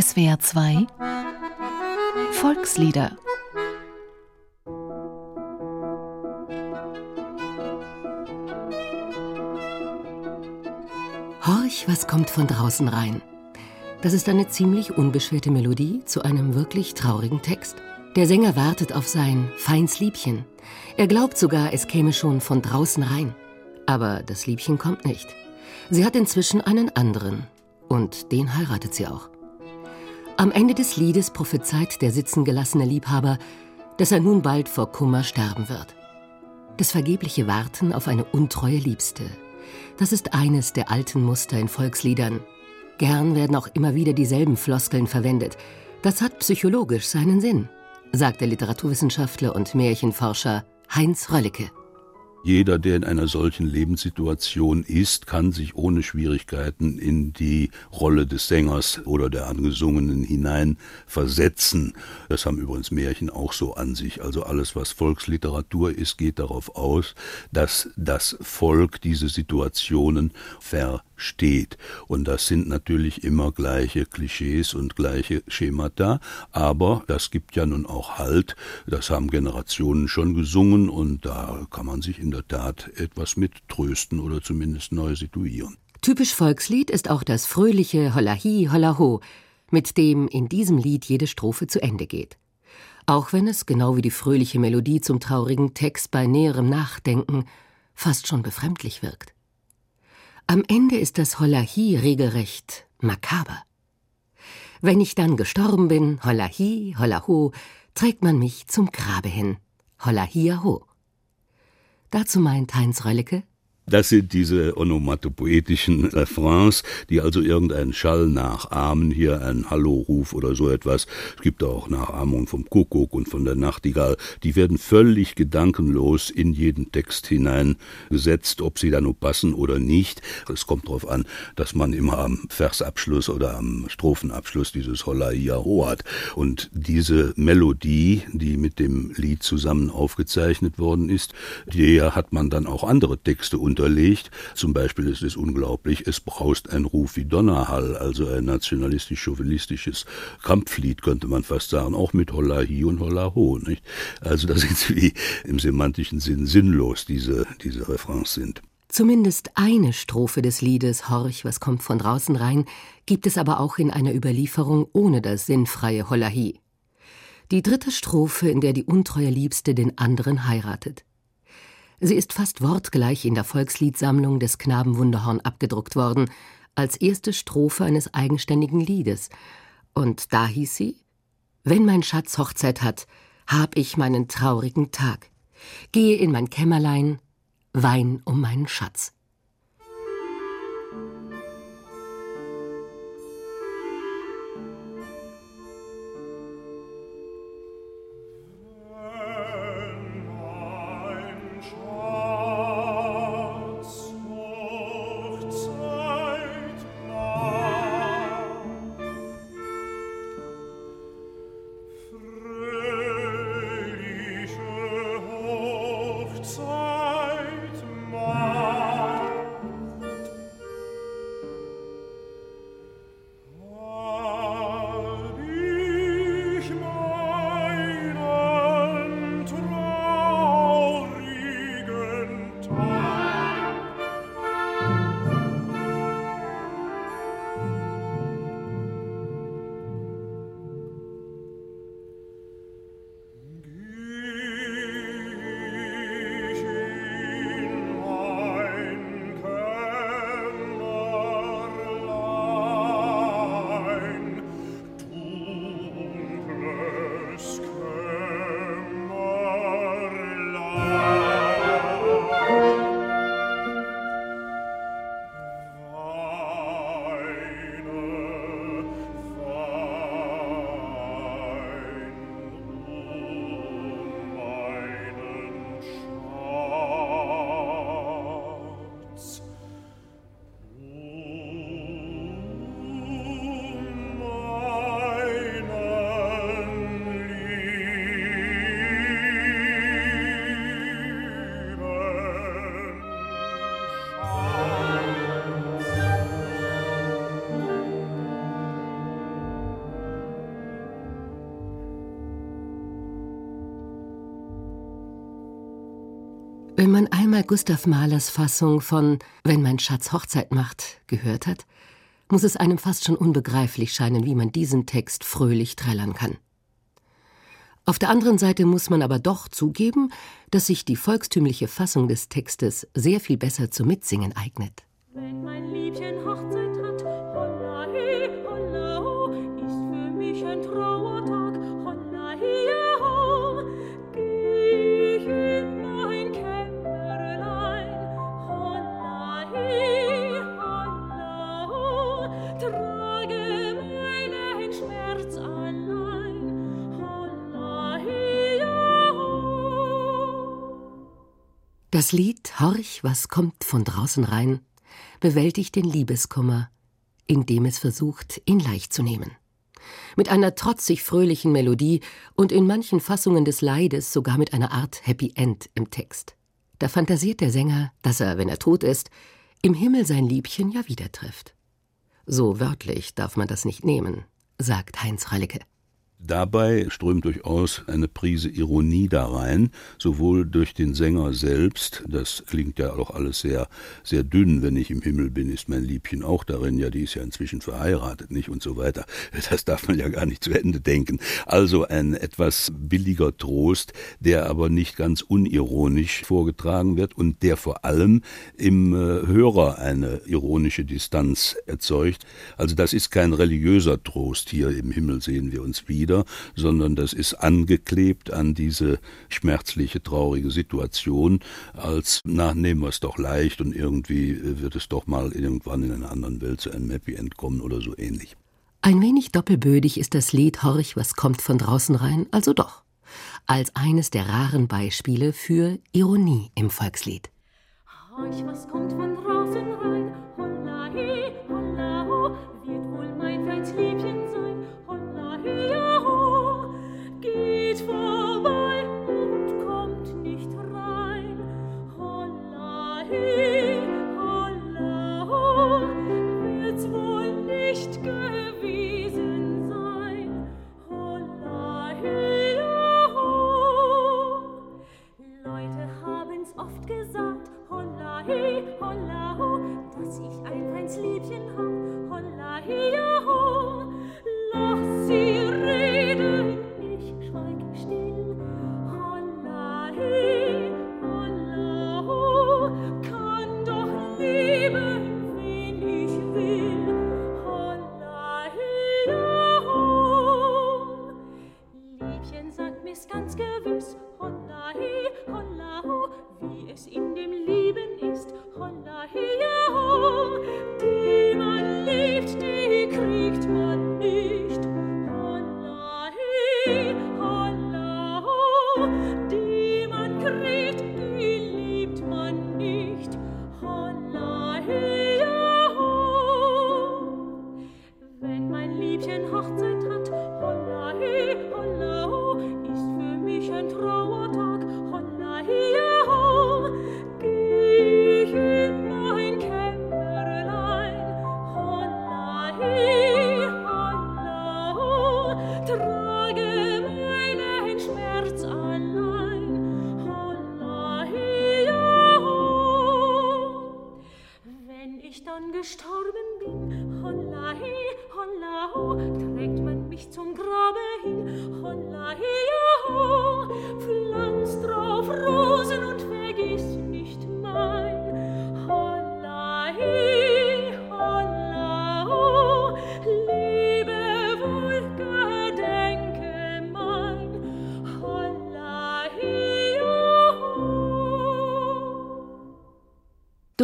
SWR 2 Volkslieder Horch, was kommt von draußen rein? Das ist eine ziemlich unbeschwerte Melodie zu einem wirklich traurigen Text. Der Sänger wartet auf sein feins Liebchen. Er glaubt sogar, es käme schon von draußen rein. Aber das Liebchen kommt nicht. Sie hat inzwischen einen anderen. Und den heiratet sie auch. Am Ende des Liedes prophezeit der sitzengelassene Liebhaber, dass er nun bald vor Kummer sterben wird. Das vergebliche Warten auf eine untreue Liebste. Das ist eines der alten Muster in Volksliedern. Gern werden auch immer wieder dieselben Floskeln verwendet. Das hat psychologisch seinen Sinn, sagt der Literaturwissenschaftler und Märchenforscher Heinz Röllecke. Jeder, der in einer solchen Lebenssituation ist, kann sich ohne Schwierigkeiten in die Rolle des Sängers oder der Angesungenen hinein versetzen. Das haben übrigens Märchen auch so an sich. Also alles, was Volksliteratur ist, geht darauf aus, dass das Volk diese Situationen ver steht. Und das sind natürlich immer gleiche Klischees und gleiche Schemata, aber das gibt ja nun auch Halt. Das haben Generationen schon gesungen und da kann man sich in der Tat etwas mit trösten oder zumindest neu situieren. Typisch Volkslied ist auch das fröhliche Hollahi, Hollaho, mit dem in diesem Lied jede Strophe zu Ende geht. Auch wenn es, genau wie die fröhliche Melodie zum traurigen Text bei näherem Nachdenken, fast schon befremdlich wirkt. Am Ende ist das Hollahi regelrecht makaber. Wenn ich dann gestorben bin, Hollahi, Hollaho, trägt man mich zum Grabe hin. Hollahiaho. Dazu meint Heinz Röllecke, das sind diese onomatopoetischen Refrains, die also irgendeinen Schall nachahmen, hier ein Hallo-Ruf oder so etwas. Es gibt auch Nachahmungen vom Kuckuck und von der Nachtigall. Die werden völlig gedankenlos in jeden Text hineingesetzt, ob sie da nur passen oder nicht. Es kommt darauf an, dass man immer am Versabschluss oder am Strophenabschluss dieses Holla Iaho hat. Und diese Melodie, die mit dem Lied zusammen aufgezeichnet worden ist, der hat man dann auch andere Texte unter unterlegt. Zum Beispiel ist es unglaublich, es braust ein Ruf wie Donnerhall, also ein nationalistisch-chauvinistisches Kampflied, könnte man fast sagen, auch mit Holla hi und Holla ho. Nicht? Also das ist wie im semantischen Sinn sinnlos, diese, diese Refrains sind. Zumindest eine Strophe des Liedes Horch, was kommt von draußen rein, gibt es aber auch in einer Überlieferung ohne das sinnfreie Hollahi. Die dritte Strophe, in der die untreue Liebste den anderen heiratet. Sie ist fast wortgleich in der Volksliedsammlung des Knaben Wunderhorn abgedruckt worden, als erste Strophe eines eigenständigen Liedes. Und da hieß sie: Wenn mein Schatz Hochzeit hat, hab ich meinen traurigen Tag. Gehe in mein Kämmerlein, wein um meinen Schatz. Wenn man einmal Gustav Mahlers Fassung von Wenn mein Schatz Hochzeit macht gehört hat, muss es einem fast schon unbegreiflich scheinen, wie man diesen Text fröhlich trällern kann. Auf der anderen Seite muss man aber doch zugeben, dass sich die volkstümliche Fassung des Textes sehr viel besser zum Mitsingen eignet. Wenn mein Liebchen Hochzeit Das Lied Horch, was kommt von draußen rein, bewältigt den Liebeskummer, indem es versucht, ihn leicht zu nehmen. Mit einer trotzig fröhlichen Melodie und in manchen Fassungen des Leides sogar mit einer Art Happy End im Text. Da fantasiert der Sänger, dass er, wenn er tot ist, im Himmel sein Liebchen ja wieder trifft. So wörtlich darf man das nicht nehmen, sagt Heinz Rallicke. Dabei strömt durchaus eine Prise Ironie da rein, sowohl durch den Sänger selbst, das klingt ja auch alles sehr, sehr dünn, wenn ich im Himmel bin, ist mein Liebchen auch darin, ja, die ist ja inzwischen verheiratet, nicht und so weiter. Das darf man ja gar nicht zu Ende denken. Also ein etwas billiger Trost, der aber nicht ganz unironisch vorgetragen wird und der vor allem im äh, Hörer eine ironische Distanz erzeugt. Also das ist kein religiöser Trost, hier im Himmel sehen wir uns wieder, wieder, sondern das ist angeklebt an diese schmerzliche, traurige Situation, als, na, nehmen wir es doch leicht und irgendwie wird es doch mal irgendwann in einer anderen Welt zu einem Happy End kommen oder so ähnlich. Ein wenig doppelbödig ist das Lied Horch, was kommt von draußen rein, also doch. Als eines der raren Beispiele für Ironie im Volkslied. Horch, was kommt von draußen rein, holla he, holla nicht gewiss. wie es in dem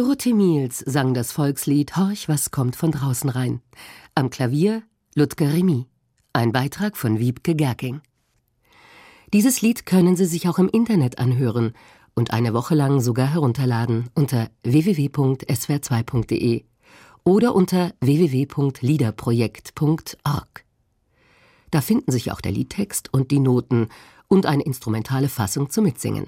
Dorothee Miels sang das Volkslied Horch, was kommt von draußen rein. Am Klavier Ludger Remy. Ein Beitrag von Wiebke Gerking. Dieses Lied können Sie sich auch im Internet anhören und eine Woche lang sogar herunterladen unter www.swr2.de oder unter www.liederprojekt.org. Da finden sich auch der Liedtext und die Noten und eine instrumentale Fassung zum Mitsingen.